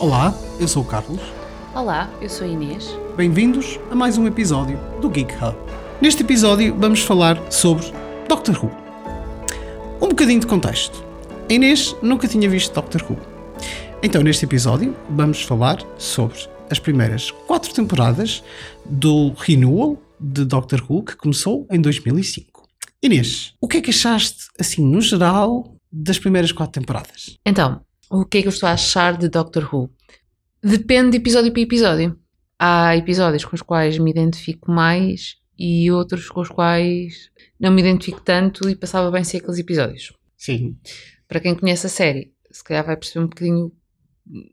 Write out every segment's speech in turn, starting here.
Olá, eu sou o Carlos. Olá, eu sou a Inês. Bem-vindos a mais um episódio do Geek Hub. Neste episódio vamos falar sobre Doctor Who. Um bocadinho de contexto. A Inês nunca tinha visto Doctor Who. Então, neste episódio, vamos falar sobre as primeiras quatro temporadas do renewal de Doctor Who que começou em 2005. Inês, o que é que achaste, assim, no geral, das primeiras quatro temporadas? Então, o que é que eu estou a achar de Doctor Who? Depende de episódio para episódio. Há episódios com os quais me identifico mais e outros com os quais não me identifico tanto e passava bem ser aqueles episódios. Sim. Para quem conhece a série, se calhar vai perceber um bocadinho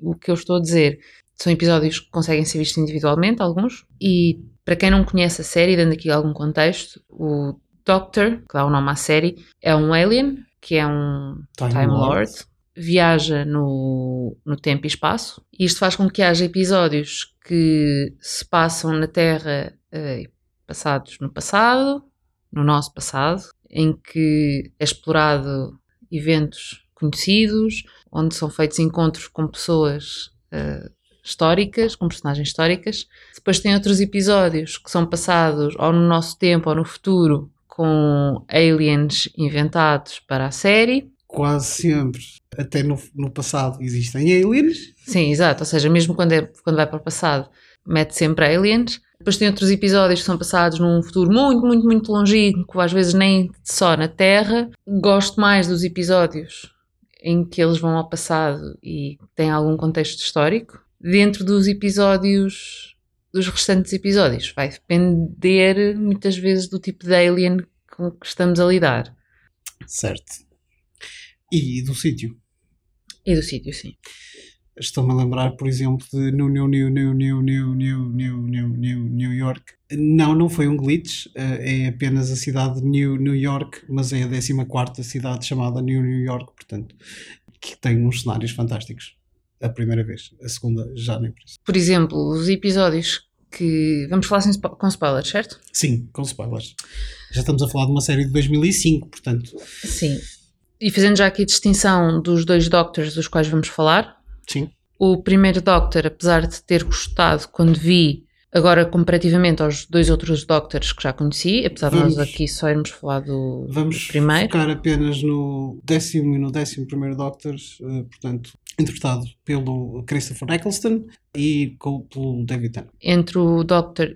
o que eu estou a dizer. São episódios que conseguem ser vistos individualmente, alguns, e para quem não conhece a série, dando aqui algum contexto, o Doctor, que dá o nome à série, é um alien, que é um Time Time, Lord. Lord, viaja no, no tempo e espaço, e isto faz com que haja episódios que se passam na Terra eh, passados no passado, no nosso passado, em que é explorado eventos conhecidos, onde são feitos encontros com pessoas eh, históricas, com personagens históricas. Depois tem outros episódios que são passados ou no nosso tempo ou no futuro, com aliens inventados para a série. Quase sempre, até no, no passado, existem aliens. Sim, exato. Ou seja, mesmo quando, é, quando vai para o passado, mete sempre aliens. Depois tem outros episódios que são passados num futuro muito, muito, muito longínquo, às vezes nem só na Terra. Gosto mais dos episódios em que eles vão ao passado e têm algum contexto histórico. Dentro dos episódios, dos restantes episódios, vai depender muitas vezes do tipo de alien com que estamos a lidar. Certo. E do sítio. E do sítio, sim. Estou-me a lembrar, por exemplo, de New, New, New, New, New, New, New, New, New, New, New York. Não, não foi um glitch, eh, é apenas a cidade de New, New York, mas é a 14 cidade chamada New New York, portanto, que tem uns cenários fantásticos. A primeira vez, a segunda já nem por isso. Por exemplo, os episódios que. Vamos falar com spoilers, certo? Sim, com spoilers. Já estamos a falar de uma série de 2005, portanto, Sim. E fazendo já aqui a distinção dos dois Doctors dos quais vamos falar, sim. o primeiro Doctor, apesar de ter gostado quando vi, agora comparativamente aos dois outros Doctors que já conheci, apesar de Vamos- nós aqui só irmos falar do, Vamos do primeiro. focar apenas no décimo e no décimo primeiro Doctors, eh, portanto, interpretado pelo Christopher Eccleston e com, pelo David Tennant. Entre o Doctor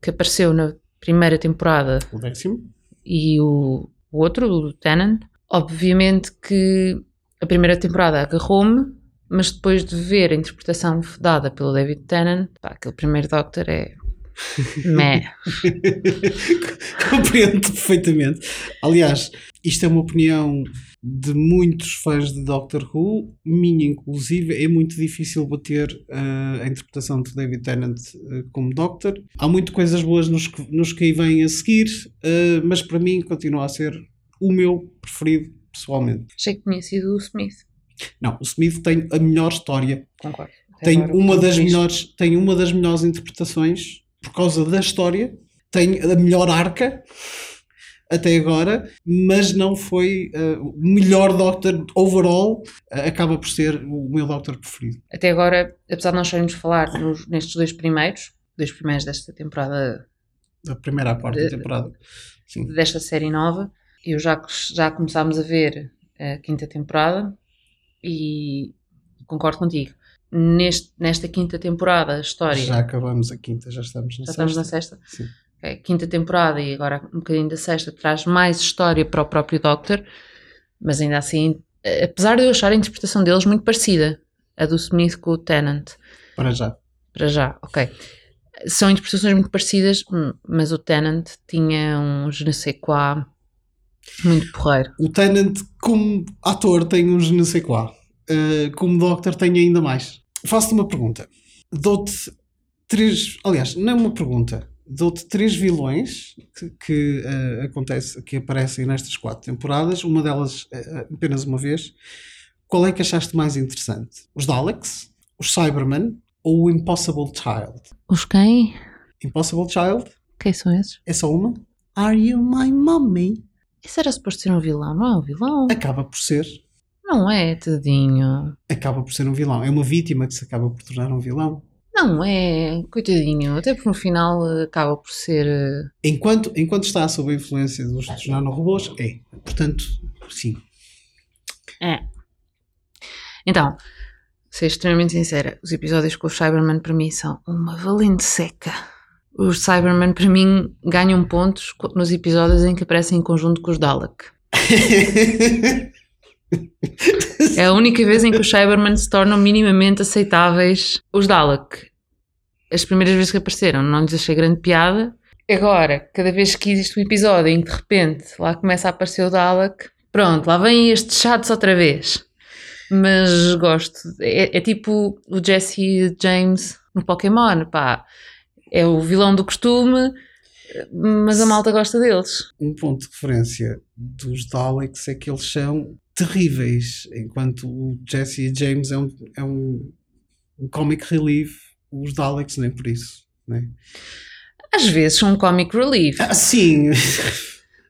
que apareceu na primeira temporada O décimo. e o, o outro, o Tennant, obviamente que a primeira temporada agarrou-me, mas depois de ver a interpretação dada pelo David Tennant, pá, aquele primeiro Doctor é. meh. Compreendo perfeitamente. Aliás, isto é uma opinião de muitos fãs de Doctor Who, minha inclusive, é muito difícil bater eh, a interpretação de David Tennant eh, como Doctor. Há muito coisas boas nos que, nos que aí vêm a seguir, eh, mas para mim continua a ser o meu preferido pessoalmente. Achei que tinha sido o Smith. Não, o Smith tem a melhor história Concordo. Até tem uma das melhores tem uma das melhores interpretações por causa da história tem a melhor arca até agora mas não foi eh, o melhor Doctor overall eh, acaba por ser o meu Doctor preferido Até agora, apesar de nós só irmos falar nos- nestes dois primeiros, dois primeiros desta temporada, da primeira à quarta Eh, temporada sim desta série nova, eu já, já começámos a ver a quinta temporada e concordo contigo. Neste, nesta quinta temporada, a história. já acabamos a quinta já estamos na Já estamos na sexta. sexta? Sim. Ok, Quinta temporada e agora um bocadinho da sexta traz mais história para o próprio Doctor, mas ainda assim, eh, apesar de eu achar a interpretação deles muito parecida, a do Smith com o Tennant, para já para já, ok. São interpretações muito parecidas, hum, mas o Tennant tinha um je ne sais quoi muito porreiro. o Tennant como ator tem um je ne sais quoi Eh, como Doctor tem ainda mais faço-te uma pergunta dou-te três aliás, não é uma pergunta dou-te três vilões que, que, eh, acontece, que aparecem nestas quatro temporadas uma delas eh, apenas uma vez qual é que achaste mais interessante? os Daleks, os Cybermen ou o Impossible Child? Os quem? Impossible Child Quem são esses? é só uma? Are you my mommy? Isso era suposto ser um vilão, não é um vilão? Acaba por ser Não é, tadinho. Acaba por ser um vilão. É uma vítima que se acaba por tornar um vilão. Não é, coitadinho. Até porque no final eh, acaba por ser. eh, Enquanto, enquanto está sob a influência dos, dos nanorobôs, é. Portanto, sim. É. Então, ser extremamente sincera, os episódios com o Cyberman para mim são uma valente seca. Os Cybermen para mim ganham pontos nos episódios em que aparecem em conjunto com os Dalek. É a única vez em que os Cybermen se tornam minimamente aceitáveis. Os Dalek, as primeiras vezes que apareceram, não lhes achei grande piada. Agora, cada vez que existe um episódio em que de repente lá começa a aparecer o Dalek, pronto, lá vêm estes chatos outra vez. Mas gosto. É, é tipo o Jesse James no Pokémon, pá. É o vilão do costume, mas a malta gosta deles. um ponto de referência dos Daleks é que eles são terríveis, enquanto o Jesse e James é um, é um, um comic relief, os Daleks nem por isso. Né? Às vezes são um comic relief. Ah, sim,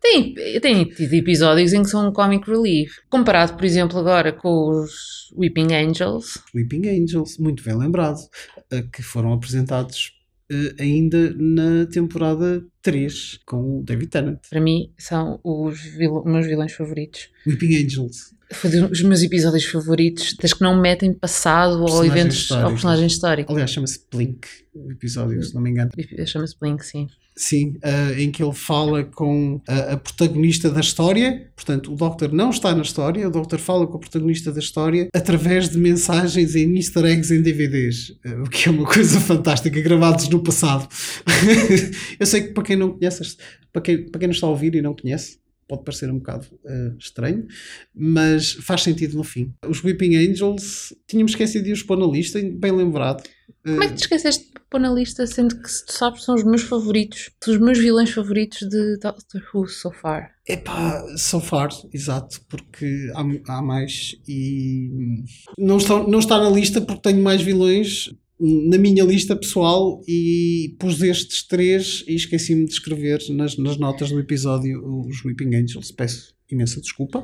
Tem, tem tido episódios em que são um comic relief. Comparado, por exemplo, agora com os Weeping Angels. Weeping Angels, muito bem lembrado, que foram apresentados ainda na temporada 3 com o David Tennant. Para mim, são os vil- meus vilões favoritos. Weeping Angels. Foi dos meus episódios favoritos, das que não metem passado ou eventos ou personagens históricos. Aliás, chama-se Blink o episódio, se não me engano. Chama-se Blink, sim. Sim, eh, em que ele fala com a, a protagonista da história. Portanto, o Doctor não está na história, o Doctor fala com a protagonista da história através de mensagens em easter eggs em DVDs, eh, o que é uma coisa fantástica, gravados no passado. Eu sei que para quem não conhece, para quem, para quem não está a ouvir e não conhece, pode parecer um bocado eh, estranho, mas faz sentido no fim. Os Weeping Angels, tínhamos esquecido de os pôr na lista, bem lembrado. Como é que te esqueceste pôr na lista, sendo que se tu sabes são os meus favoritos, os meus vilões favoritos de Doctor Who so far? Epá, so far, exato, porque há, há mais e não está, não está na lista porque tenho mais vilões na minha lista pessoal e pus estes três e esqueci-me de escrever nas, nas notas do episódio os Weeping Angels. Peço imensa desculpa.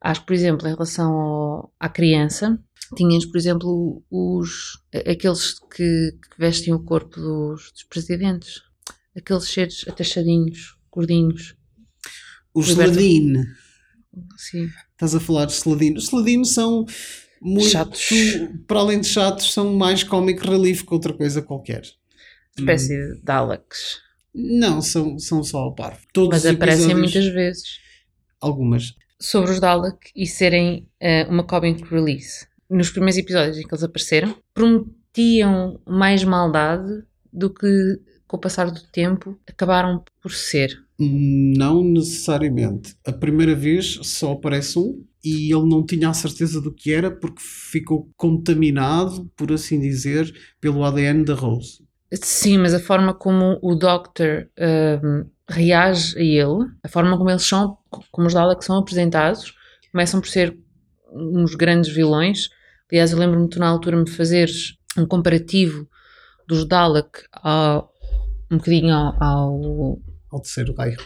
Acho que, por exemplo, em relação ao- à criança, tinhas, por exemplo, os, aqueles que, que vestem o corpo dos, dos presidentes. Aqueles seres atachadinhos, gordinhos. Os. Sladine, Sim. estás a falar de Sladine. Os Sladine são muito, Chatos. para além de chatos, são mais comic relief que outra coisa qualquer. Espécie de Daleks. Não, são, são só a par. Todos Mas aparecem muitas vezes. Algumas. sobre os Dalek e serem eh, uma comic release. Nos primeiros episódios em que eles apareceram, prometiam mais maldade do que, com o passar do tempo, acabaram por ser. Não necessariamente. A primeira vez só aparece um e ele não tinha a certeza do que era porque ficou contaminado, por assim dizer, pelo ADN da Rose. Sim, mas a forma como o Doctor ehm, reage a ele, a forma como eles são, como os Daleks são apresentados, começam por ser uns grandes vilões. Aliás, eu lembro-me tu na altura me fazeres um comparativo dos Dalek ao, um bocadinho ao, ao, Ao terceiro raio.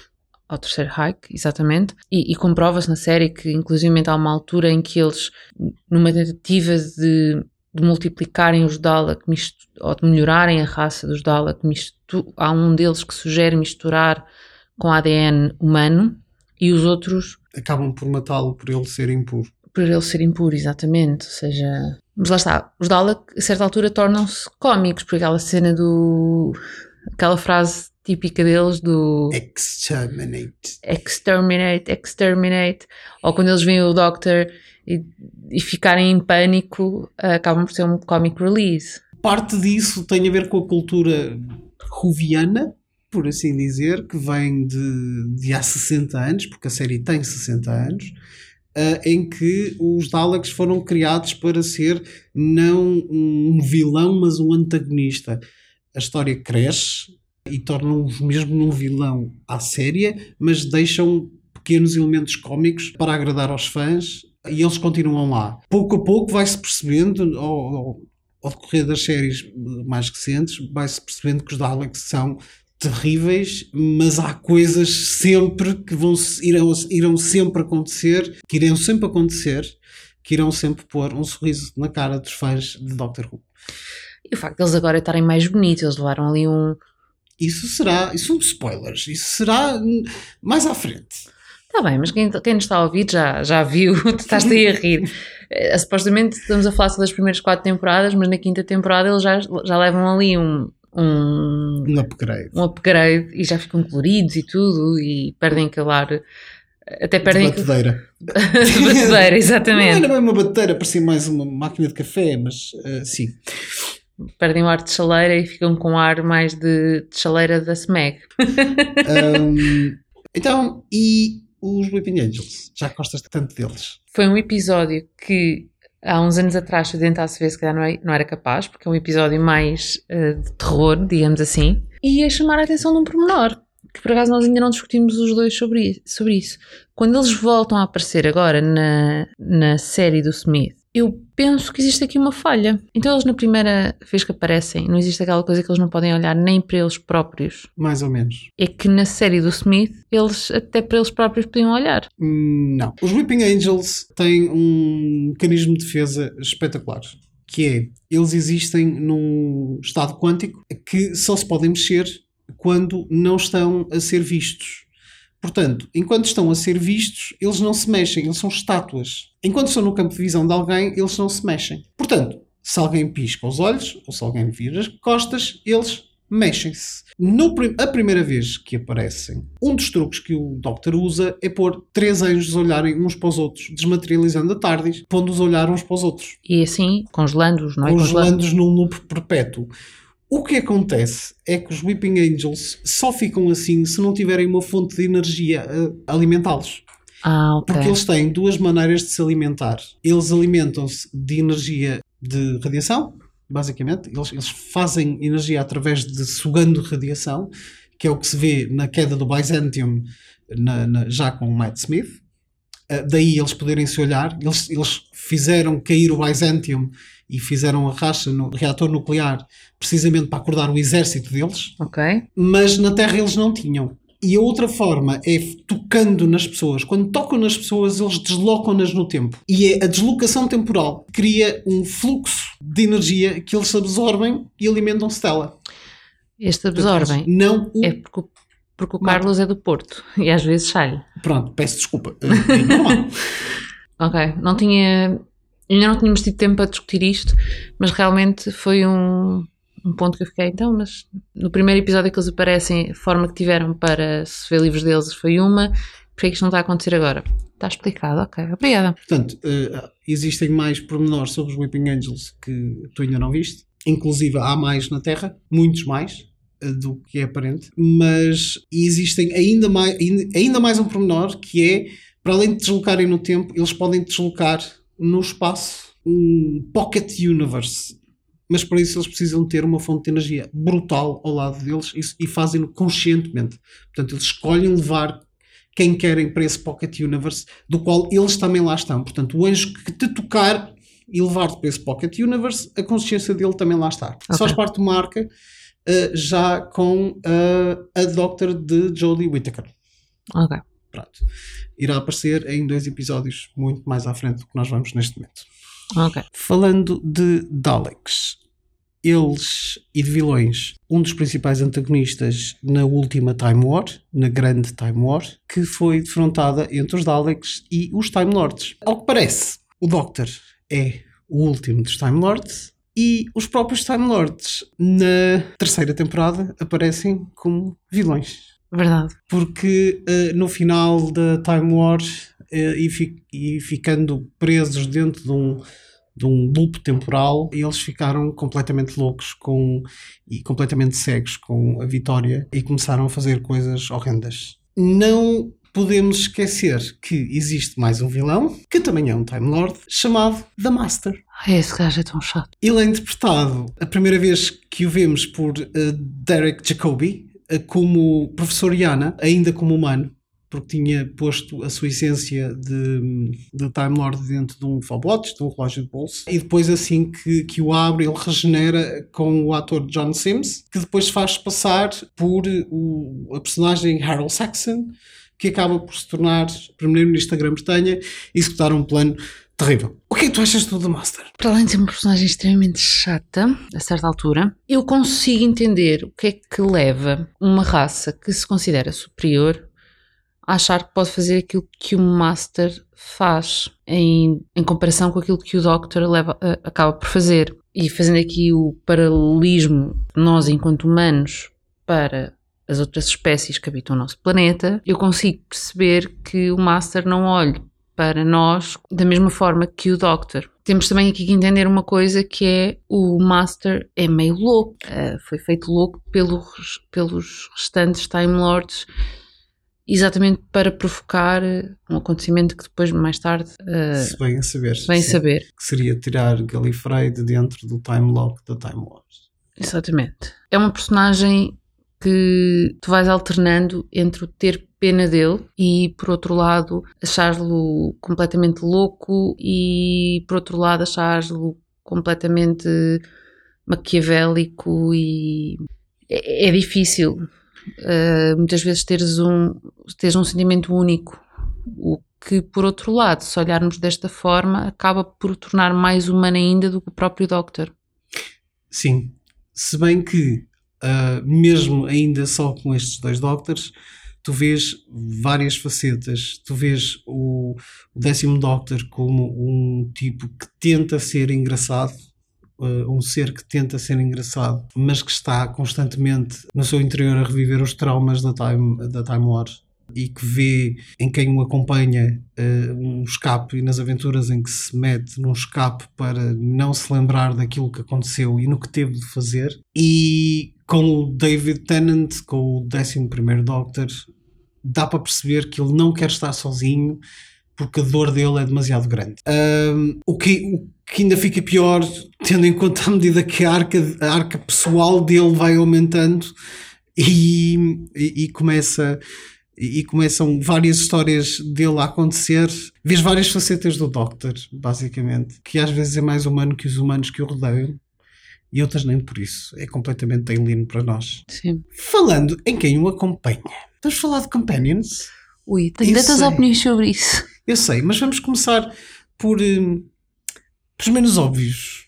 ao terceiro Reich, exatamente, e, e comprova-se na série que inclusive há uma altura em que eles, numa tentativa de, de multiplicarem os Dalek, mistu- ou de melhorarem a raça dos Dalek, mistu- há um deles que sugere misturar com ADN humano e os outros Acabam por matá-lo por ele ser impuro. Por ele ser impuro, exatamente, ou seja... Mas lá está, os Dalek a certa altura tornam-se cómicos, por aquela cena do... aquela frase típica deles do... Exterminate. exterminate, exterminate, ou quando eles veem o Doctor e, e ficarem em pânico, acabam por ser um comic release. Parte disso tem a ver com a cultura ruviana, por assim dizer, que vem de, de há 60 anos, porque a série tem 60 anos, ah, em que os Daleks foram criados para ser não um vilão, mas um antagonista. A história cresce e tornam-os mesmo num vilão à séria, mas deixam pequenos elementos cómicos para agradar aos fãs e eles continuam lá. Pouco a pouco vai-se percebendo, ao- ao decorrer das séries mais recentes, vai-se percebendo que os Daleks são terríveis, mas há coisas sempre que vão irão, irão sempre acontecer, que irão sempre acontecer, que irão sempre pôr um sorriso na cara dos fãs de Doctor Who. E o facto de eles agora estarem mais bonitos, eles levaram ali um. Isso será, isso são spoilers, isso será mais à frente. Está bem, mas quem, quem nos está a ouvir já, já viu, tu estás aí a rir. Eh, supostamente estamos a falar só das primeiras quatro temporadas, mas na quinta temporada eles já, já levam ali um, um, Um upgrade. um upgrade e já ficam coloridos e tudo e perdem aquele ar. Até De perdem. batedeira. de batedeira, Não exatamente. era bem uma batedeira, parecia mais uma máquina de café, mas eh, sim. Perdem o ar de chaleira e ficam com ar mais de, de chaleira da SMEG. Ahm, então, e os Weeping Angels? Já gostas tanto deles? Foi um episódio que há uns anos atrás, se eu tentasse ver, se calhar não é- não era capaz, porque é um episódio mais eh, de terror, digamos assim, e ia chamar a atenção de um pormenor, que por acaso nós ainda não discutimos os dois sobre, sobre isso. Quando eles voltam a aparecer agora na, na série do Smith, eu penso que existe aqui uma falha. Então eles na primeira vez que aparecem, não existe aquela coisa que eles não podem olhar nem para eles próprios. Mais ou menos. É que na série do Smith, eles até para eles próprios podiam olhar. Hum, Não. Os Weeping Angels têm um mecanismo de defesa espetacular. Que é, eles existem num estado quântico que só se podem mexer quando não estão a ser vistos. Portanto, enquanto estão a ser vistos, eles não se mexem, eles são estátuas. Enquanto estão no campo de visão de alguém, eles não se mexem. Portanto, se alguém pisca os olhos, ou se alguém vira as costas, eles mexem-se. A primeira vez que aparecem, um dos truques que o Doctor usa é pôr três anjos a olharem uns para os outros, desmaterializando a TARDIS, pondo-os a olhar uns para os outros E assim, congelando-os, não é? congelando-os num loop perpétuo. O que acontece é que os Weeping Angels só ficam assim se não tiverem uma fonte de energia a alimentá-los. Ah, ok. Porque eles têm duas maneiras de se alimentar. Eles alimentam-se de energia de radiação, basicamente. Eles, eles fazem energia através de sugando radiação, que é o que se vê na queda do Byzantium na- na- já com o Matt Smith. Uh, daí eles poderem se olhar. Eles, eles fizeram cair o Byzantium e fizeram a racha no reator nuclear precisamente para acordar o exército deles Ok. mas na Terra eles não tinham. E a outra forma é tocando nas pessoas. Quando tocam nas pessoas, eles deslocam-nas no tempo. E é a deslocação temporal cria um fluxo de energia que eles absorvem e alimentam-se dela. Este absorvem. Não o... É porque, o- porque o Marco. Carlos é do Porto e às vezes sai. Pronto, peço desculpa. É normal. Ok. Não tinha. Ainda não tínhamos tido tempo para discutir isto, mas realmente foi um, um ponto que eu fiquei. Então, mas no primeiro episódio que eles aparecem, a forma que tiveram para se ver livros deles foi uma. Porquê é que isto não está a acontecer agora? Está explicado, ok. Obrigada. Portanto, eh, existem mais pormenores sobre os Weeping Angels que tu ainda não viste. Inclusive, há mais na Terra, muitos mais eh, do que é aparente. Mas existem ainda mais, ainda, ainda mais um pormenor que é, para além de deslocarem no tempo, eles podem deslocar no espaço um pocket universe. Mas para isso eles precisam ter uma fonte de energia brutal ao lado deles e, e fazem-no conscientemente. Portanto, eles escolhem levar quem querem para esse Pocket Universe, do qual eles também lá estão. Portanto, o anjo que te tocar e levar-te para esse Pocket Universe, a consciência dele também lá está. Ok. Faz parte de uma arca uh, já com uh, a Doctor de Jodie Whittaker. Ok. Pronto. Irá aparecer em dois episódios muito mais à frente do que nós vamos neste momento. Ok. Falando de Daleks, eles e de vilões, um dos principais antagonistas na última Time War, na grande Time War, que foi defrontada entre os Daleks e os Time Lords. Ao que parece, o Doctor é o último dos Time Lords e os próprios Time Lords na terceira temporada aparecem como vilões Verdade. porque eh, no final da Time War eh, e, fi- e ficando presos dentro de um, de um loop temporal, eles ficaram completamente loucos com, e completamente cegos com a vitória e começaram a fazer coisas horrendas. Não podemos esquecer que existe mais um vilão, que também é um Time Lord, chamado The Master. Ai, esse gajo é tão chato. Ele é interpretado a primeira vez que o vemos por eh, Derek Jacobi como professor Yana, ainda como humano. porque tinha posto a sua essência de, de Time Lord dentro de um fob-watch, de um relógio de bolso, e depois assim que, que o abre ele regenera com o ator John Sims, que depois faz passar por o, a personagem Harold Saxon, que acaba por se tornar primeiro-ministro da Grã-Bretanha e executar um plano terrível. O que é que tu achas do The Master? Para além de ser uma personagem extremamente chata, a certa altura, eu consigo entender o que é que leva uma raça que se considera superior a achar que pode fazer aquilo que o Master faz em, em comparação com aquilo que o Doctor leva, uh, acaba por fazer. E fazendo aqui o paralelismo nós enquanto humanos para as outras espécies que habitam o nosso planeta, eu consigo perceber que o Master não olha para nós da mesma forma que o Doctor. Temos também aqui que entender uma coisa que é o Master é meio louco, uh, foi feito louco pelos, pelos restantes Time Lords exatamente para provocar um acontecimento que depois, mais tarde, uh, Se bem a saber. vem sim. saber. Que seria tirar Gallifrey de dentro do time lock da Time Wars. Exatamente. É uma personagem que tu vais alternando entre o ter pena dele e, por outro lado, achar-lo completamente louco e, por outro lado, achar-lo completamente maquiavélico e é, é difícil uh, muitas vezes teres um, teres um sentimento único, o que, por outro lado, se olharmos desta forma, acaba por tornar mais humano ainda do que o próprio Doctor. Sim. Se bem que, uh, mesmo ainda só com estes dois Doctors, tu vês várias facetas. Tu vês o, o décimo Doctor como um tipo que tenta ser engraçado, uh, um ser que tenta ser engraçado, mas que está constantemente no seu interior a reviver os traumas da Time, da time War e que vê em quem o acompanha uh, um escape e nas aventuras em que se mete num escape para não se lembrar daquilo que aconteceu e no que teve de fazer. E com o David Tennant, com o 11 Doctor, dá para perceber que ele não quer estar sozinho porque a dor dele é demasiado grande. Um, o, que, o que ainda fica pior, tendo em conta a medida que a arca, a arca pessoal dele vai aumentando e, e, e começa e começam várias histórias dele a acontecer. Vês várias facetas do Doctor, basicamente, que às vezes é mais humano que os humanos que o rodeiam. E outras nem por isso. É completamente alien para nós. Sim. Falando em quem o acompanha, vamos falar de Companions? Ui, tenho tantas opiniões sobre isso. Eu sei, mas vamos começar por, pelos menos óbvios.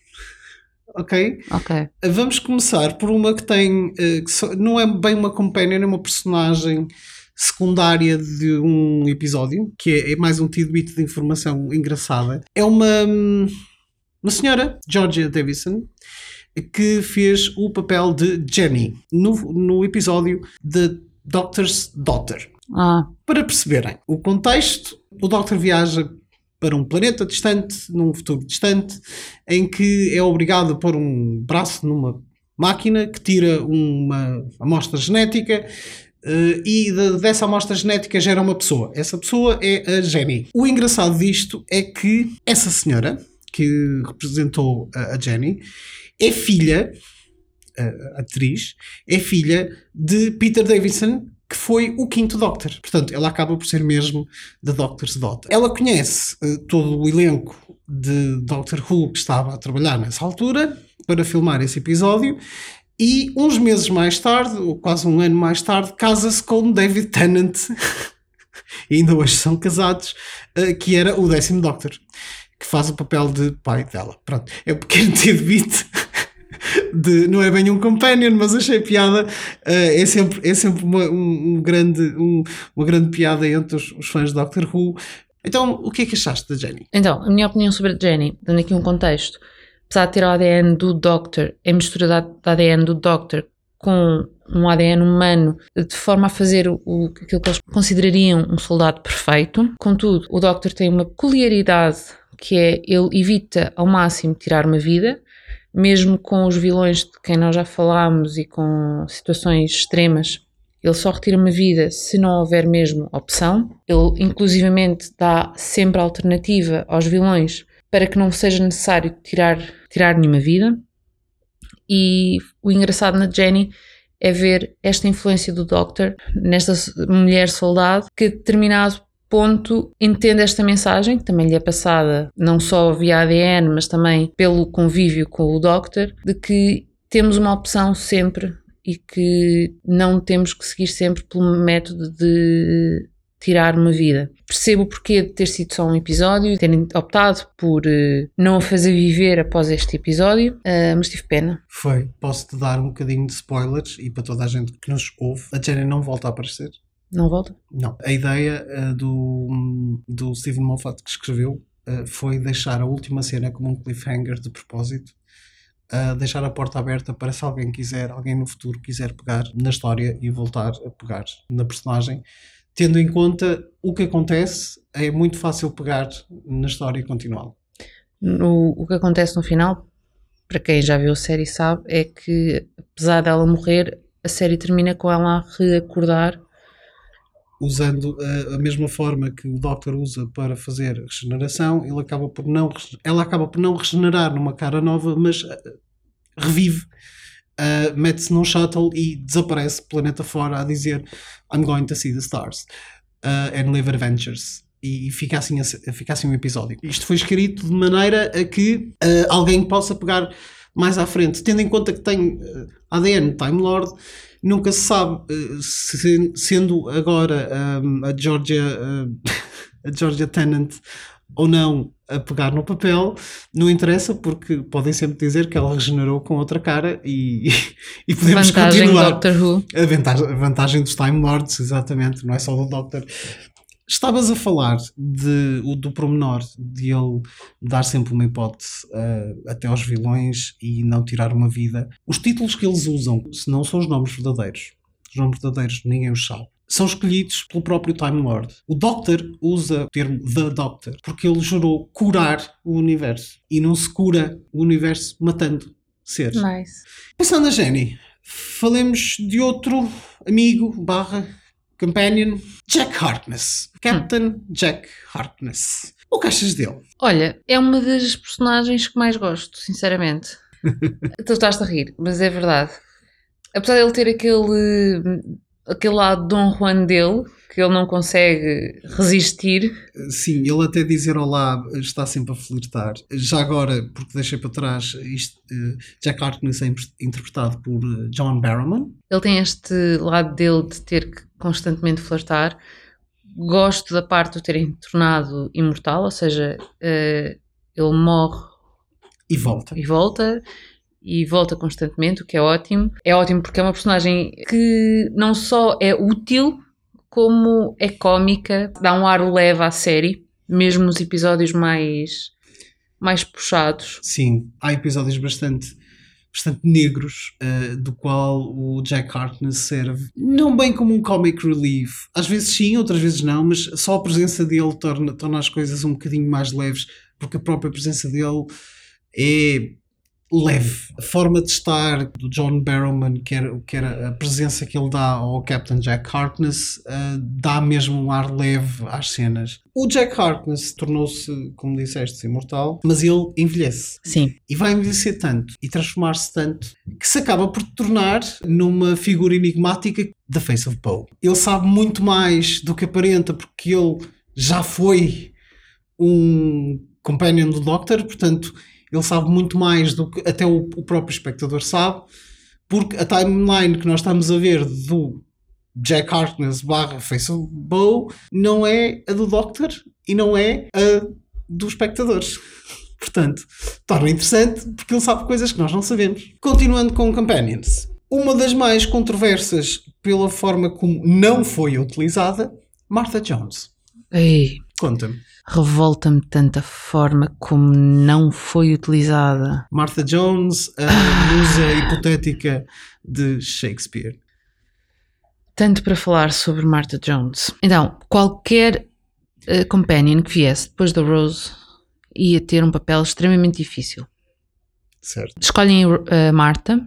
Ok? Ok. Vamos começar por uma que tem. eh, que só- não é bem uma companion, é uma personagem secundária de um episódio, que é, é mais um tidbit de informação engraçada. É uma, hum, uma senhora, Georgia Davison, que fez o papel de Jenny no, no episódio The Doctor's Daughter. Ah, Para perceberem o contexto, o Doctor viaja para um planeta distante, num futuro distante, em que é obrigado a pôr um braço numa máquina que tira uma amostra genética eh, e de- dessa amostra genética gera uma pessoa. Essa pessoa é a Jenny. O engraçado disto é que essa senhora, que representou a, a Jenny, é filha, a atriz, é filha de Peter Davison, que foi o quinto Doctor. Portanto, ela acaba por ser mesmo The Doctor's Daughter. Ela conhece eh, todo o elenco de Doctor Who que estava a trabalhar nessa altura para filmar esse episódio e uns meses mais tarde, ou quase um ano mais tarde, casa-se com David Tennant. e ainda hoje são casados, eh, que era o décimo Doctor, que faz o papel de pai dela. Pronto, é um pequeno tidbit de, não é bem um companion, mas achei piada. eh, é sempre, é sempre uma, um, um grande, um- uma grande piada entre os, os fãs de Doctor Who. Então, o que é que achaste da Jenny? Então, a minha opinião sobre a Jenny, dando aqui um contexto, apesar de ter o ADN do Doctor, é mistura da, da ADN do Doctor com um ADN humano, de forma a fazer o- aquilo que eles considerariam um soldado perfeito. Contudo, o Doctor tem uma peculiaridade que é ele evita ao máximo tirar uma vida, mesmo com os vilões de quem nós já falámos e com situações extremas, ele só retira uma vida se não houver mesmo opção. Ele, inclusivamente, dá sempre alternativa aos vilões para que não seja necessário tirar, tirar nenhuma vida. E o engraçado na Jenny é ver esta influência do Doctor nesta mulher soldado que determinado ponto entende esta mensagem, que também lhe é passada não só via ADN, mas também pelo convívio com o Doctor, de que temos uma opção sempre e que não temos que seguir sempre pelo método de tirar uma vida. Percebo o porquê de ter sido só um episódio, terem optado por uh, não a fazer viver após este episódio, uh, mas tive pena. Foi. Posso-te dar um bocadinho de spoilers e para toda a gente que nos ouve, a Jenny não volta a aparecer. Não volta? Não. A ideia uh, do, do Stephen Moffat que escreveu foi deixar a última cena como um cliffhanger de propósito a deixar a porta aberta para se alguém quiser, alguém no futuro quiser pegar na história e voltar a pegar na personagem. Tendo em conta o que acontece, é muito fácil pegar na história e continuá O, o que acontece no final, para quem já viu a série sabe, é que apesar dela morrer, a série termina com ela a reacordar usando a, a, mesma forma que o Doctor usa para fazer regeneração, ele acaba por não, ela acaba por não regenerar numa cara nova, mas uh, revive, uh, mete-se num shuttle e desaparece planeta fora a dizer I'm going to see the stars uh, and live adventures. E fica assim, fica assim um episódio. Isto foi escrito de maneira a que alguém possa pegar mais à frente, tendo em conta que tem ADN Time Lord nunca se sabe, eh, sendo agora um, a Georgia, a Georgia Tennant ou não a pegar no papel, não interessa porque podem sempre dizer que ela regenerou com outra cara e, e podemos vantagem continuar. Doctor Who. A vantagem, a vantagem dos Time Lords, exatamente, não é só do Doctor. Estavas a falar de, do promenor de ele dar sempre uma hipótese uh, até aos vilões e não tirar uma vida. Os títulos que eles usam, se não são os nomes verdadeiros, os nomes verdadeiros ninguém os sabe, são escolhidos pelo próprio Time Lord. O Doctor usa o termo The Doctor porque ele jurou curar o universo e não se cura o universo matando seres. Nice. Passando a Jenny, falemos de outro amigo barra companion Jack Harkness. Captain hum. Jack Harkness. O que achas dele? Olha, é uma das personagens que mais gosto, sinceramente. tu estás a rir, mas é verdade. Apesar de ele ter aquele, aquele lado Dom Juan dele, que ele não consegue resistir. Sim, ele até dizer olá está sempre a flirtar. Já agora, porque deixei para trás, isto, uh, Jack Harkness é interpretado por uh, John Barrowman. Ele tem este lado dele de ter que constantemente flertar. Gosto da parte de o terem tornado imortal, ou seja, uh, ele morre e volta. E volta e volta constantemente, o que é ótimo. É ótimo porque é uma personagem que não só é útil, como é cómica, dá um ar leve à série, mesmo nos episódios mais, mais puxados. Sim, há episódios bastante bastante negros, uh, do qual o Jack Harkness serve não bem como um comic relief. Às vezes sim, outras vezes não, mas só a presença dele torna, torna as coisas um bocadinho mais leves, porque a própria presença dele é leve. A forma de estar do John Barrowman, que era, que era a presença que ele dá ao Captain Jack Harkness, uh, dá mesmo um ar leve às cenas. O Jack Harkness tornou-se, como disseste, imortal, mas ele envelhece. Sim. E vai envelhecer tanto e transformar-se tanto que se acaba por tornar numa figura enigmática da Face of Poe. Ele sabe muito mais do que aparenta, porque ele já foi um companion do Doctor, portanto ele sabe muito mais do que até o, o próprio espectador sabe, porque a timeline que nós estamos a ver do Jack Harkness barra Face of Bow não é a do Doctor e não é a dos espectadores. Portanto, torna interessante porque ele sabe coisas que nós não sabemos. Continuando com Companions. Uma das mais controversas pela forma como não foi utilizada, Martha Jones. Ei. Conta-me revolta-me de tanta forma como não foi utilizada. Martha Jones, a ah. musa hipotética de Shakespeare. Tanto para falar sobre Martha Jones. Então, qualquer uh, companion que viesse depois da Rose ia ter um papel extremamente difícil. Certo. Escolhem a uh, Marta,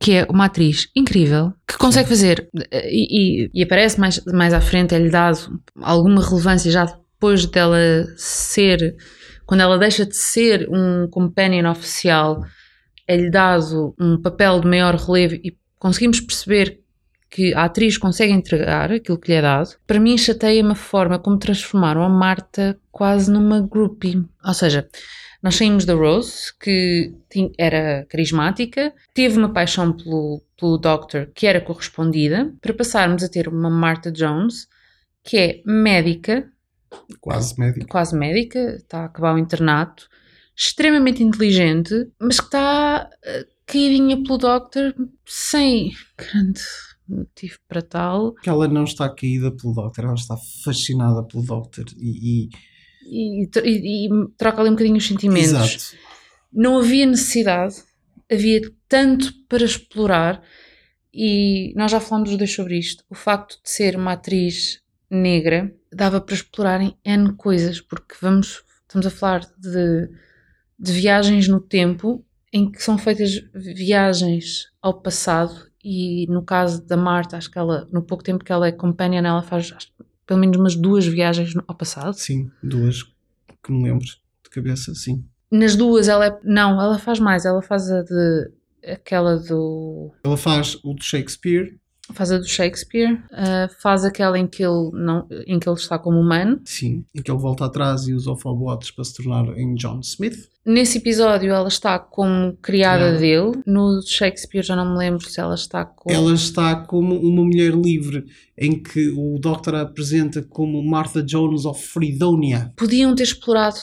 que é uma atriz incrível, que consegue fazer, uh, e, e, e, aparece mais, mais à frente, é-lhe dado alguma relevância já depois dela ser, quando ela deixa de ser um companion oficial, é-lhe dado um papel de maior relevo e conseguimos perceber que a atriz consegue entregar aquilo que lhe é dado, para mim chateia-me a forma como transformaram a Marta quase numa groupie. Ou seja, nós saímos da Rose, que era carismática, teve uma paixão pelo, pelo Doctor, que era correspondida, para passarmos a ter uma Marta Jones, que é médica. Quase médica. Quase médica, está a acabar o internato, extremamente inteligente, mas que está uh, caidinha pelo Doctor sem grande motivo para tal. Que ela não está caída pelo Doctor, ela está fascinada pelo Doctor e, e, e, e, e troca ali um bocadinho os sentimentos. Exato. Não havia necessidade, havia tanto para explorar e nós já falamos os dois sobre isto. O facto de ser uma atriz negra dava para explorar em N coisas, porque vamos, estamos a falar de, de viagens no tempo em que são feitas viagens ao passado e no caso da Marta, acho que ela, no pouco tempo que ela é companion, ela faz acho, pelo menos umas duas viagens ao passado. Sim, duas que me lembro de cabeça, sim. Nas duas ela é, não, ela faz mais, ela faz a de aquela do Ela faz o de Shakespeare faz a do Shakespeare, uh, faz aquela em que, ele não, em que ele está como humano. Sim, em que ele volta atrás e usa o Fobotes para se tornar em John Smith. Nesse episódio ela está como criada dele, no Shakespeare já não me lembro se ela está como... Ela está como uma mulher livre, em que o Doctor a apresenta como Martha Jones of Fredonia. Podiam ter explorado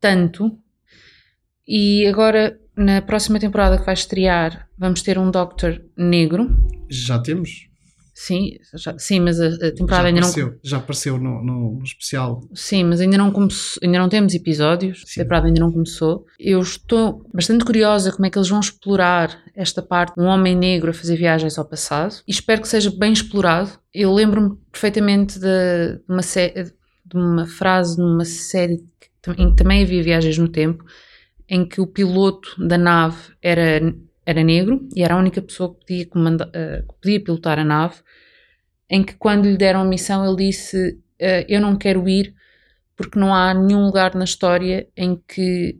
tanto e agora na próxima temporada que vai estrear vamos ter um Doctor negro. Já temos. Sim, já, sim, mas a, a temporada já ainda apareceu, não. Já apareceu no, no, especial. Sim, mas ainda não, começou, ainda não temos episódios, sim. a temporada ainda não começou. Eu estou bastante curiosa como é que eles vão explorar esta parte de um homem negro a fazer viagens ao passado e espero que seja bem explorado. Eu lembro-me perfeitamente de, uma, de uma frase numa série em que também havia viagens no tempo, em que o piloto da nave era era negro e era a única pessoa que podia, comandar, uh, que podia pilotar a nave, em que quando lhe deram a missão ele disse uh, eu não quero ir porque não há nenhum lugar na história em que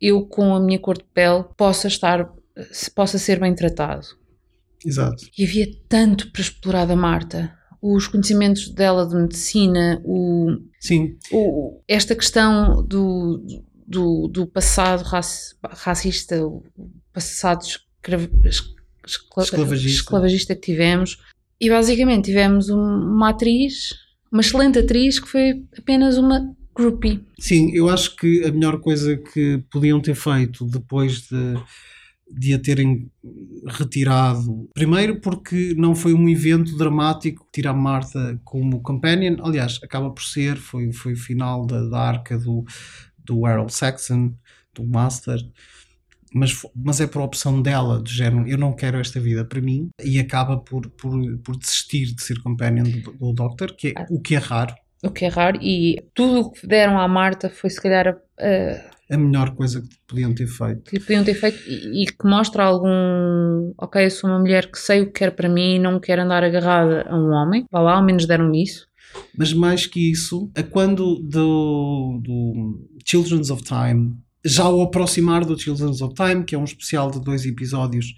eu com a minha cor de pele possa estar, possa ser bem tratado. Exato. E havia tanto para explorar da Marta. Os conhecimentos dela de medicina, o, Sim. O, esta questão do, do, do passado racista, o passado esclavagista. esclavagista que tivemos. E basicamente tivemos uma atriz, uma excelente atriz, que foi apenas uma groupie. Sim, eu acho que a melhor coisa que podiam ter feito depois de, de a terem retirado. Primeiro, porque não foi um evento dramático tirar Marta como companion. Aliás, acaba por ser, foi, foi o final da, da arca do, do Errol Saxon, do Master mas, mas é por opção dela, do género, eu não quero esta vida para mim, e acaba por, por, por desistir de ser companion do, do Doctor, que é, o que é raro. O que é raro, e tudo o que deram à Marta foi se calhar a, a melhor coisa que podiam ter feito. Que podiam ter feito e, e, que mostra algum. Ok, eu sou uma mulher que sei o que quero para mim e não quero andar agarrada a um homem. Vá lá, ao menos deram isso. Mas mais que isso, a quando do, do Children's of Time já ao aproximar do Children's of Time, que é um especial de dois episódios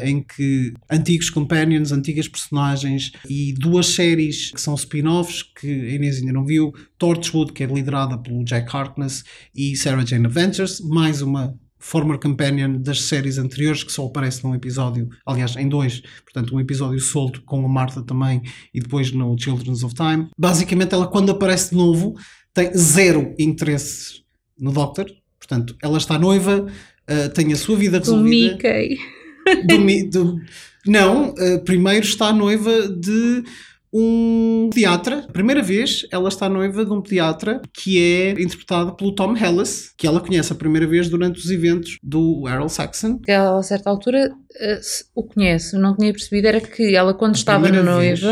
em que antigos companions, antigas personagens e duas séries que são spin-offs que a Inês ainda não viu, Torchwood, que é liderada pelo Jack Harkness, e Sarah Jane Adventures, mais uma former companion das séries anteriores que só aparece num episódio, aliás, em dois, portanto, um episódio solto com a Martha também e depois no Children's of Time. Basicamente, ela quando aparece de novo tem zero interesse no Doctor, Portanto, ela está noiva, uh, tem a sua vida resolvida. Do Mickey. Do, do, não, uh, primeiro está noiva de um pediatra. Primeira vez, ela está noiva de um pediatra que é interpretado pelo Tom Hellas, que ela conhece a primeira vez durante os eventos do Errol Saxon. Ela, a certa altura, uh, o conhece. Não tinha percebido, era que ela, quando a estava noiva. Vez,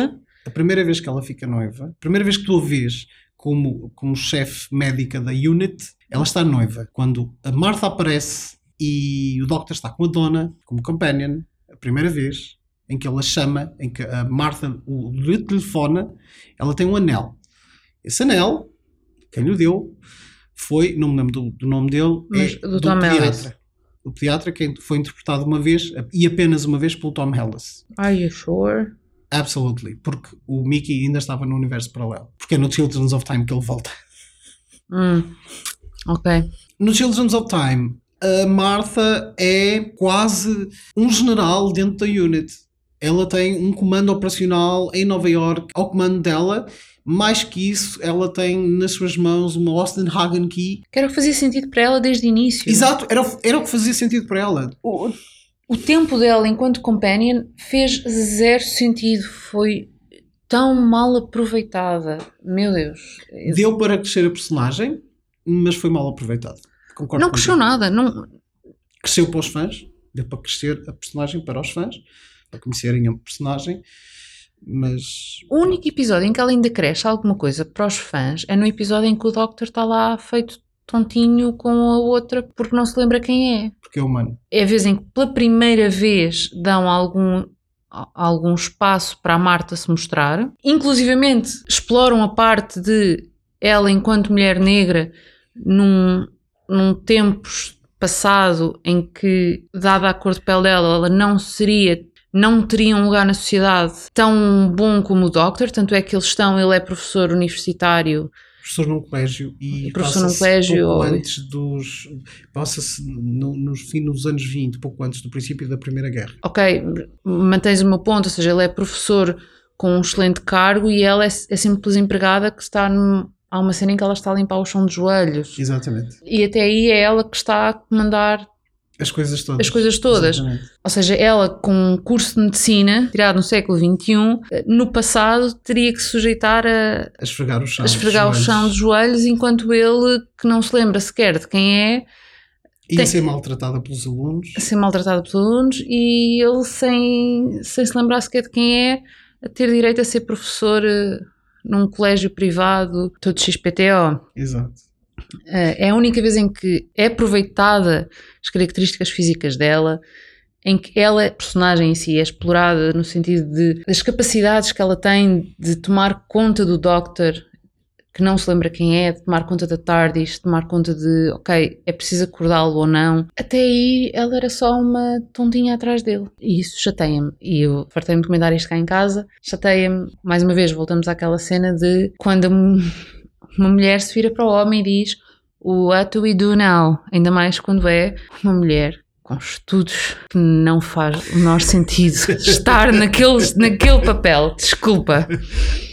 a primeira vez que ela fica noiva, a primeira vez que tu a vês como, como chefe médica da unit, ela está noiva. Quando a Martha aparece e o Doctor está com a dona, como companion, a primeira vez em que ela chama, em que a Martha o lhe telefona, ela tem um anel. Esse anel, quem lhe deu, foi, não me lembro do, do nome dele, Mas, é do, do pediatra. o pediatra, que foi interpretado uma vez e apenas uma vez pelo Tom Hellas. Are you sure? Absolutely, porque o Mickey ainda estava no universo paralelo. Porque é no Children's of Time que ele volta. Hum. Ok. No Children's of Time, a Martha é quase um general dentro da unit. Ela tem um comando operacional em Nova York ao comando dela. Mais que isso, ela tem nas suas mãos uma Austin Hagen Key. Que era o que fazia sentido para ela desde o início. Exato, era, era o que fazia sentido para ela. O, o tempo dela enquanto companion fez zero sentido. Foi tão mal aproveitada. Meu Deus. Deu para crescer a personagem, mas foi mal aproveitado. Concordo não cresceu nada. Não, Cresceu para os fãs, deu para crescer a personagem para os fãs, para conhecerem a personagem, mas o único episódio em que ela ainda cresce alguma coisa para os fãs é no episódio em que o Doctor está lá feito tontinho com a outra porque não se lembra quem é. porque é humano. É a vez em que pela primeira vez dão algum, algum espaço para a Marta se mostrar. Inclusivamente exploram a parte de ela enquanto mulher negra num, num tempo passado em que, dada a cor de pele dela, ela não seria não teria um lugar na sociedade tão bom como o Doctor, tanto é que eles estão, ele é professor universitário Professor num colégio e E professor num colégio, pouco ou- antes dos passa-se no, no fim dos anos 20, pouco antes do princípio da Primeira Guerra. ok, mantens o meu ponto, ou seja, ele é professor com um excelente cargo e ela é, é simples empregada que está num, há uma cena em que ela está a limpar o chão de joelhos Exatamente. e até aí é ela que está a comandar As coisas todas. as coisas todas. Exatamente. Ou seja, ela com um curso de medicina tirado no século XXI, no passado teria que se sujeitar a, A esfregar o chão. a esfregar o chão de joelhos enquanto ele, que não se lembra sequer de quem é, E tem- ser maltratada pelos alunos. a ser maltratado pelos alunos e ele sem, sem se lembrar sequer de quem é, a ter direito a ser professor eh, num colégio privado, todo XPTO. Exato. Eh, É a única vez em que é aproveitada as características físicas dela, em que ela, personagem em si, é explorada no sentido de das capacidades que ela tem de tomar conta do Doctor, que não se lembra quem é, de tomar conta da TARDIS, de tomar conta de, ok, é preciso acordá-lo ou não. Até aí ela era só uma tontinha atrás dele. E isso chateia-me. E eu fartei-me de comentar isto cá em casa. Chateia-me. Mais uma vez, voltamos àquela cena de quando uma mulher se vira para o homem e diz What do we do now? Ainda mais quando é uma mulher com estudos que não faz o menor sentido estar naquele, naquele papel. Desculpa.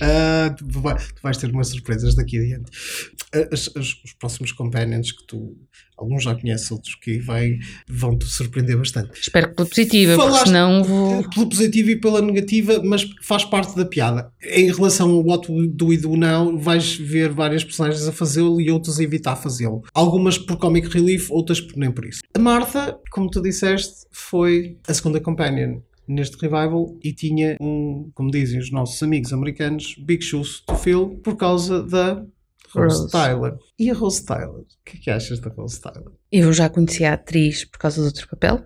Ah, tu, vai- tu vais ter umas surpresas daqui adiante. As- as- os próximos companions que tu, alguns já conheces, outros que vai, vão te surpreender bastante. Espero que pela positiva, porque senão vou. Pela positiva e pela negativa, mas faz parte da piada. Em relação ao What Do We Do Now, vais ver várias personagens a fazê-lo e outras a evitar fazê-lo. Algumas por comic relief, outras nem por isso. A Martha, como tu disseste, foi a segunda companion neste revival e tinha um, como dizem os nossos amigos americanos, big shoes to fill por causa da Rose, Rose. Tyler. E a Rose Tyler? O que é que achas da Rose Tyler? Eu já conheci a atriz por causa do outro papel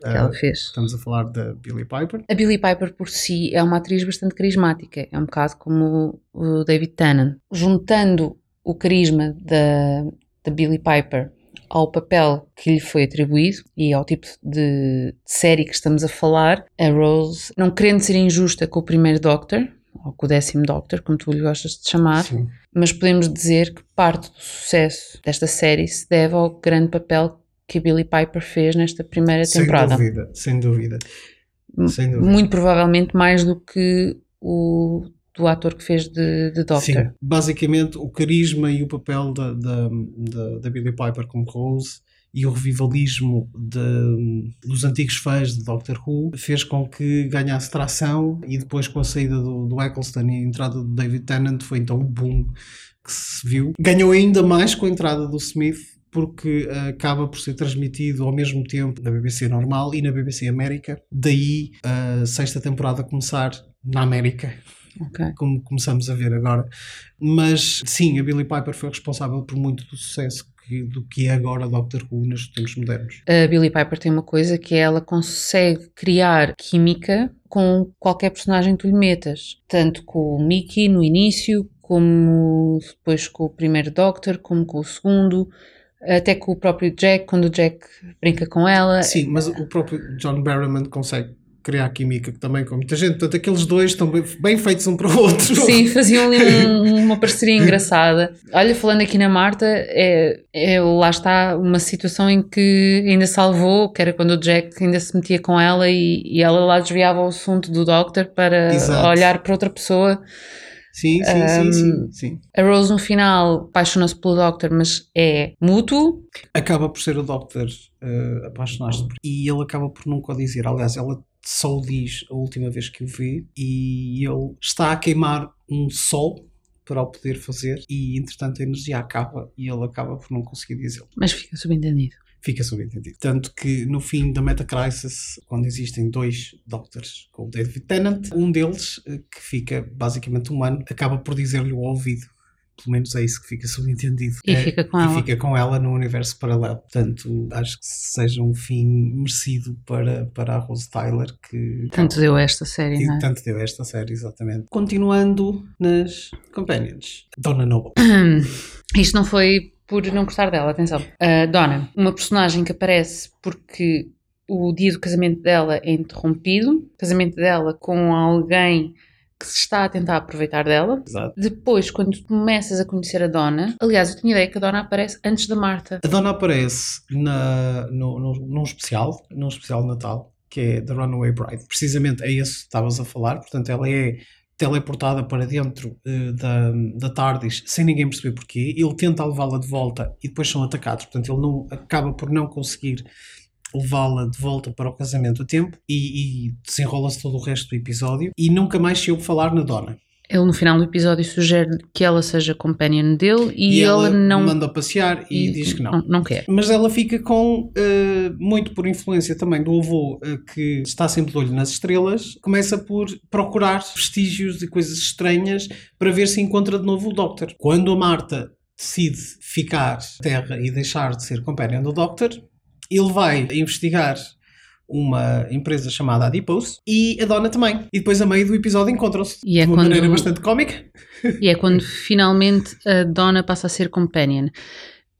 que Ah, ela fez. estamos a falar da Billie Piper. A Billie Piper por si é uma atriz bastante carismática, é um bocado como o David Tennant. Juntando o carisma da, da Billie Piper ao papel que lhe foi atribuído e ao tipo de série que estamos a falar, a Rose, não querendo ser injusta com o primeiro Doctor, ou com o décimo Doctor, como tu lhe gostas de chamar, Sim. Mas podemos dizer que parte do sucesso desta série se deve ao grande papel que a Billie Piper fez nesta primeira temporada. Sem dúvida, sem dúvida. Sem dúvida. Muito provavelmente mais do que o do ator que fez de, de Doctor. Sim, basicamente o carisma e o papel da, da, da, da Billie Piper como Rose e o revivalismo de- dos antigos fãs de Doctor Who fez com que ganhasse tração e depois com a saída do, do Eccleston e a entrada do David Tennant foi então o boom que se viu. Ganhou ainda mais com a entrada do Smith porque eh, acaba por ser transmitido ao mesmo tempo na BBC normal e na BBC América. Daí a sexta temporada começar na América Ok. como começamos a ver agora. Mas sim, a Billie Piper foi responsável por muito do sucesso que- do que é agora Doctor Who nos tempos modernos. A Billie Piper tem uma coisa que é ela consegue criar química com qualquer personagem que tu lhe metas. Tanto com o Mickey no início, como depois com o primeiro Doctor, como com o segundo. Até com o próprio Jack, quando o Jack brinca com ela. Sim, mas o próprio John Barrowman consegue criar química também com muita gente. Portanto, aqueles dois estão bem, bem feitos um para o outro. Sim, faziam ali um, uma parceria engraçada. Olha, falando aqui na Marta, é, é, lá está uma situação em que ainda salvou, que era quando o Jack ainda se metia com ela e, e ela lá desviava o assunto do Doctor para Exato. olhar para outra pessoa. Sim, sim, sim, sim, sim. A Rose no final apaixona-se pelo Doctor, mas é mútuo. Acaba por ser o Doctor uh, apaixonar-se por- e ele acaba por nunca o dizer. Aliás, ela só o diz a última vez que o vê e ele está a queimar um sol para o poder fazer e entretanto a energia acaba e ele acaba por não conseguir dizê-lo. Mas fica subentendido. Fica subentendido. Tanto que no fim da Meta Crisis, quando existem dois Doctors com o David Tennant, um deles, eh, que fica basicamente humano, acaba por dizer-lhe ao ouvido. Pelo menos é isso que fica subentendido. E É, fica com e ela. fica com ela no universo paralelo. Portanto, acho que seja um fim merecido para, para a Rose Tyler, que Tanto deu esta série, não é? tanto deu esta série, exatamente. Continuando nas Companions. Donna Noble. Isto não foi por não gostar dela, atenção. A Donna, uma personagem que aparece porque o dia do casamento dela é interrompido, casamento dela com alguém que se está a tentar aproveitar dela. Exato. Depois, quando começas a conhecer a Donna, aliás, eu tinha ideia que a Donna aparece antes da Marta. A Donna aparece na, no, no, num especial, num especial de Natal, que é The Runaway Bride. Precisamente é isso que estavas a falar, portanto ela é teleportada para dentro eh, da, da TARDIS sem ninguém perceber porquê. Ele tenta levá-la de volta e depois são atacados, portanto ele não, acaba por não conseguir levá-la de volta para o casamento a tempo e, e desenrola-se todo o resto do episódio e nunca mais se ouve falar na Donna. Ele, no final do episódio, sugere que ela seja companion dele e, E, ele ela não, manda passear e, diz que não. não. Não quer. Mas ela fica com, eh, muito por influência também do avô, eh, que está sempre de olho nas estrelas, começa por procurar vestígios e coisas estranhas para ver se encontra de novo o Doctor. Quando a Marta decide ficar na Terra e deixar de ser companion do Doctor, ele vai investigar uma empresa chamada Adipose e a Donna também. E depois, a meio do episódio, encontram-se é de uma quando- maneira bastante cómica. E é quando finalmente a Donna passa a ser companion.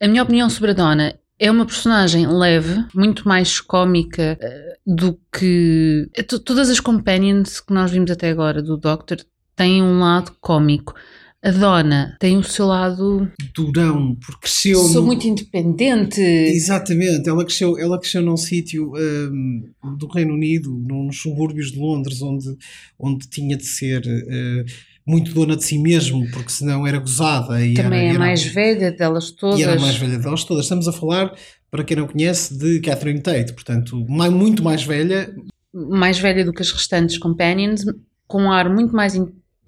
A minha opinião sobre a Donna é uma personagem leve, muito mais cómica eh, do que. eh, to- Todas as companions que nós vimos até agora do Doctor têm um lado cómico. A Donna tem o seu lado. Durão, porque cresceu. Sou no- muito independente. Exatamente, ela cresceu, ela cresceu num sítio hum, do Reino Unido, nos subúrbios de Londres, onde, onde tinha de ser eh, muito dona de si mesmo, porque senão era gozada. E Também era, é era- mais velha delas todas. E era a mais velha delas todas. Estamos a falar, para quem não conhece, de Catherine Tate, portanto, mai- muito mais velha. mais velha do que as restantes companions, com um ar muito mais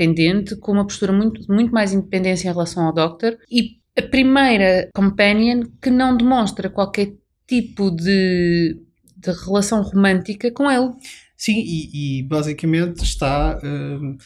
independente, com uma postura muito, muito mais independência em relação ao Doctor, e a primeira companion que não demonstra qualquer tipo de, de relação romântica com ele. Sim, e, e basicamente está hum,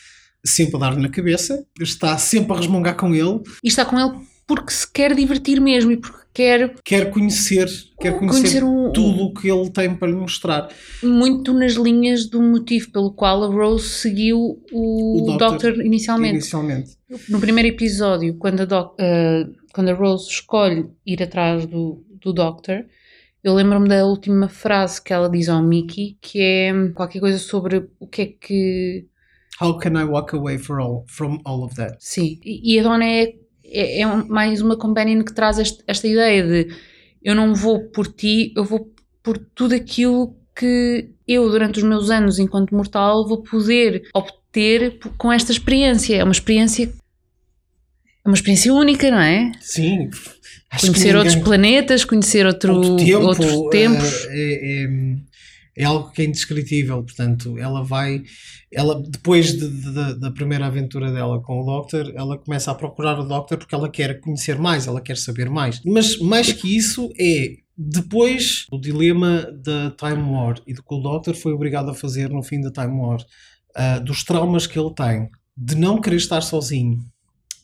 sempre a dar-lhe na cabeça, está sempre a resmungar com ele, E está com ele porque se quer divertir mesmo e porque quer quer conhecer, quer conhecer, conhecer um, tudo o que ele tem para lhe mostrar. muito nas linhas do motivo pelo qual a Rose seguiu o, O Doctor, Doctor inicialmente. Inicialmente. No primeiro episódio, quando a, Doc- eh, quando a Rose escolhe ir atrás do, do Doctor, eu lembro-me da última frase que ela diz ao Mickey, que é qualquer coisa sobre o que é que. How can I walk away for all, from all of that? Sim. E a Dona é, é, é mais uma companion que traz este- esta ideia de eu não vou por ti, eu vou por tudo aquilo que eu, durante os meus anos enquanto mortal, vou poder obter com esta experiência. É uma experiência. É uma experiência única, não é? Sim. conhecer ninguém- outros planetas, conhecer outro, outro tempo, outros tempos. É, é, é algo que é indescritível. Portanto, ela vai. Ela, depois de- de- da- primeira aventura dela com o Doctor, ela começa a procurar o Doctor porque ela quer conhecer mais, ela quer saber mais. Mas mais que isso é. Depois do dilema da Time War e do que o Doctor foi obrigado a fazer no fim da Time War, ah, dos traumas que ele tem, de não querer estar sozinho,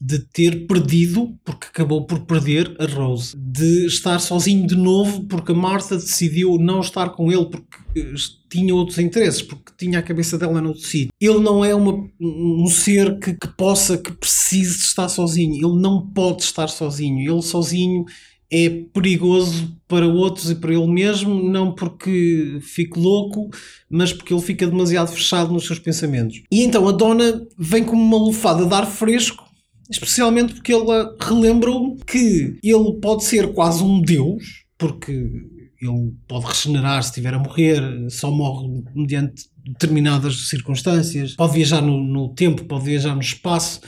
de ter perdido, porque acabou por perder a Rose, de estar sozinho de novo, porque a Martha decidiu não estar com ele porque eh, tinha outros interesses, porque tinha a cabeça dela noutro sítio. Ele não é uma, um ser que, que possa, que precise estar sozinho. Ele não pode estar sozinho. Ele sozinho é perigoso para outros e para ele mesmo, não porque fique louco, mas porque ele fica demasiado fechado nos seus pensamentos. E então a dona vem como uma lufada de ar fresco, especialmente porque ela relembrou que ele pode ser quase um deus, porque ele pode regenerar se estiver a morrer, só morre mediante determinadas circunstâncias, pode viajar no, no tempo, pode viajar no espaço,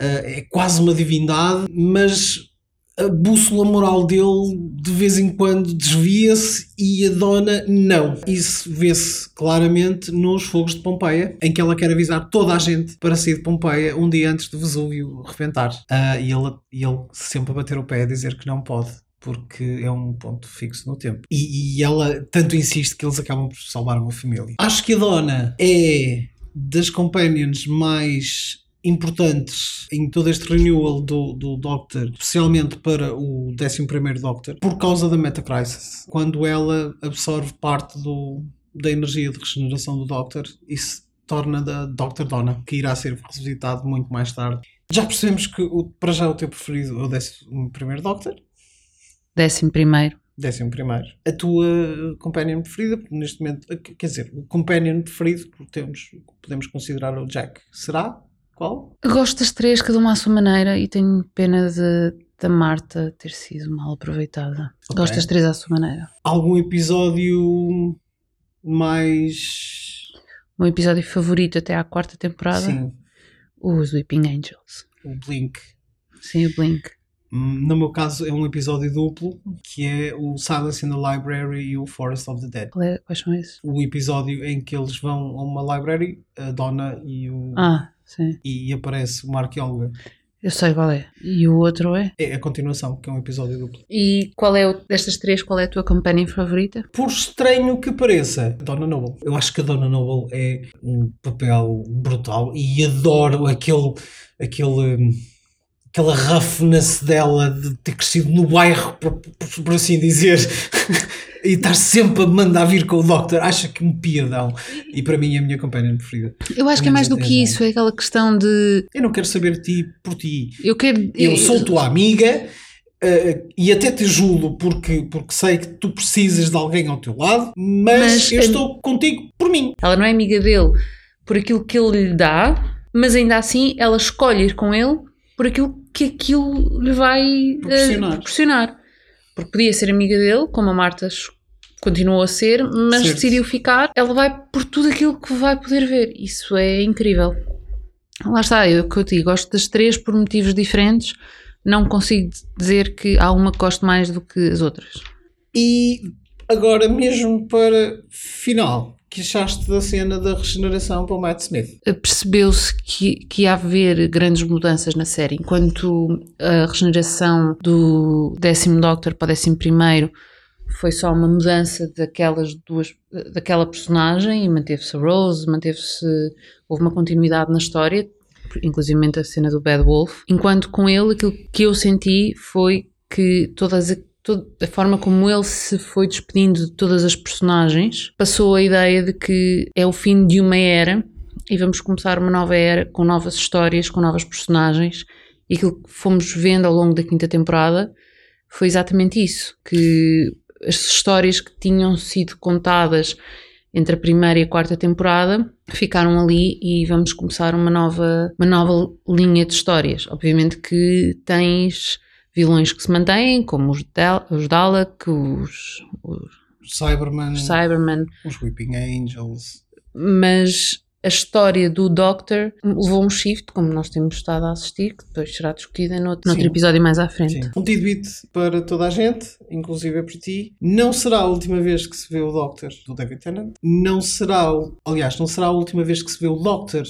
uh, é quase uma divindade, mas a bússola moral dele de vez em quando desvia-se e a dona não. Isso vê-se claramente nos fogos de Pompeia, em que ela quer avisar toda a gente para sair de Pompeia um dia antes do Vesúvio rebentar. Uh, e, ele, e ele sempre a bater o pé a dizer que não pode. Porque é um ponto fixo no tempo. E, e ela tanto insiste que eles acabam por salvar uma família. Acho que a dona é das companions mais importantes em todo este renewal do, do Doctor, especialmente para o 11 Doctor, por causa da Metacrisis. Quando ela absorve parte do, da energia de regeneração do Doctor, isso torna da Doctor Donna, que irá ser revisitado muito mais tarde. Já percebemos que o, para já o teu preferido é o 11 Doctor. Décimo primeiro. Décimo primeiro. A tua companion preferida, porque neste momento, quer dizer, o companion preferido, temos, podemos considerar o Jack. Será? Qual? Gosto das três, cada uma à sua maneira, e tenho pena de, da Marta ter sido mal aproveitada. Okay. Gosto das três à sua maneira. Algum episódio mais. Um episódio favorito até à quarta temporada? Sim. Os Weeping Angels. O Blink. Sim, o Blink. No meu caso é um episódio duplo, que é o Silence in the Library e o Forest of the Dead. É, quais são esses? O episódio em que eles vão a uma library, a Donna e o... Ah, sim. E aparece uma arqueóloga. Eu sei qual é. E o outro é? É a continuação, que é um episódio duplo. E qual é, o, destas três, qual é a tua companion favorita? Por estranho que pareça, Donna Noble. Eu acho que a Donna Noble é um papel brutal e adoro aquele... aquele hum, aquela roughness dela de ter crescido no bairro, por, por, por assim dizer, e estar sempre a mandar vir com o Doctor, acha que um piadão. E para mim é a minha companhia preferida. Eu acho que é mais do que isso, é aquela questão de. Eu não quero saber de ti por ti. Eu quero. Eu sou tua amiga. Uh, e até te ajudo porque, porque sei que tu precisas de alguém ao teu lado, mas, mas eu a... estou contigo por mim. Ela não é amiga dele por aquilo que ele lhe dá, mas ainda assim ela escolhe ir com ele por aquilo que aquilo lhe vai proporcionar. Uh, proporcionar. Porque podia ser amiga dele, como a Marta continuou a ser, mas certo. decidiu ficar. Ela vai por tudo aquilo que vai poder ver. Isso é incrível. Lá está, eu que eu digo, gosto das três por motivos diferentes. Não consigo dizer que há uma que gosto mais do que as outras. E agora, mesmo para final, que achaste da cena da regeneração para o Matt Smith? Percebeu-se que, que ia haver grandes mudanças na série, enquanto a regeneração do décimo Doctor para o décimo primeiro foi só uma mudança daquelas duas, daquela personagem e manteve-se a Rose, manteve-se, houve uma continuidade na história, inclusive a cena do Bad Wolf, enquanto com ele aquilo que eu senti foi que todas a forma como ele se foi despedindo de todas as personagens, passou a ideia de que é o fim de uma era e vamos começar uma nova era com novas histórias, com novas personagens. E aquilo que fomos vendo ao longo da quinta temporada foi exatamente isso: que as histórias que tinham sido contadas entre a primeira e a quarta temporada ficaram ali e vamos começar uma nova, uma nova linha de histórias. Obviamente que tens vilões que se mantêm, como os, Dal os Dalek, os, os Cyberman, os Cyberman, os Weeping Angels. Mas a história do Doctor levou um shift, como nós temos estado a assistir, que depois será discutida noutro, noutro episódio mais à frente. Sim. Um tidbit para toda a gente, inclusive para ti. Não será a última vez que se vê o Doctor do David Tennant. Não será, aliás, não será a última vez que se vê o Doctor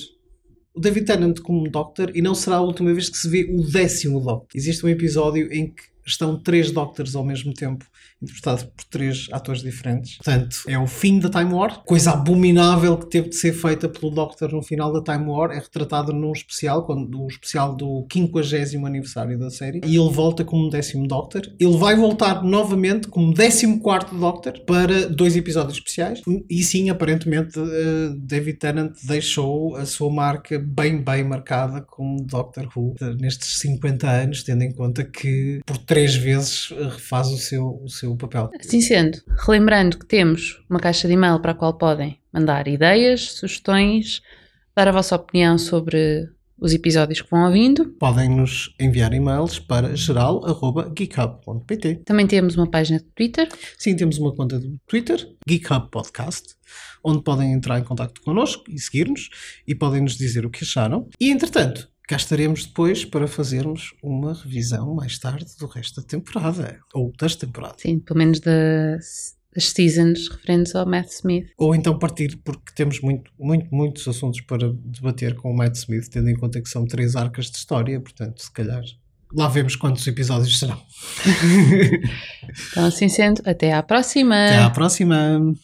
o David Tennant como Doctor e não será a última vez que se vê o décimo Doctor. Existe um episódio em que estão três Doctors ao mesmo tempo interpretado por três atores diferentes. Portanto, é o fim da Time War. Coisa abominável que teve de ser feita pelo Doctor no final da Time War é retratado num especial, quando, especial do 50 aniversário da série. E ele volta como décimo Doctor. Ele vai voltar novamente como décimo quarto Doctor para dois episódios especiais. E sim, aparentemente, uh, David Tennant deixou a sua marca bem, bem marcada como Doctor Who nestes 50 anos, tendo em conta que por três vezes refaz o seu, o seu papel. Assim sendo, relembrando que temos uma caixa de e-mail para a qual podem mandar ideias, sugestões, dar a vossa opinião sobre os episódios que vão ouvindo. Podem nos enviar e-mails para geral.geekhub.pt. Também temos uma página de Twitter. Sim, temos uma conta de Twitter, GeekHub Podcast, onde podem entrar em contato connosco e seguir-nos e podem nos dizer o que acharam. E entretanto, cá estaremos depois para fazermos uma revisão mais tarde do resto da temporada, ou das temporadas. Sim, pelo menos das, das seasons referentes ao Matt Smith. Ou então partir, porque temos muito, muito, muitos assuntos para debater com o Matt Smith, tendo em conta que são três arcas de história, portanto, se calhar. Lá vemos quantos episódios serão. então, assim sendo, até à próxima. Até à próxima.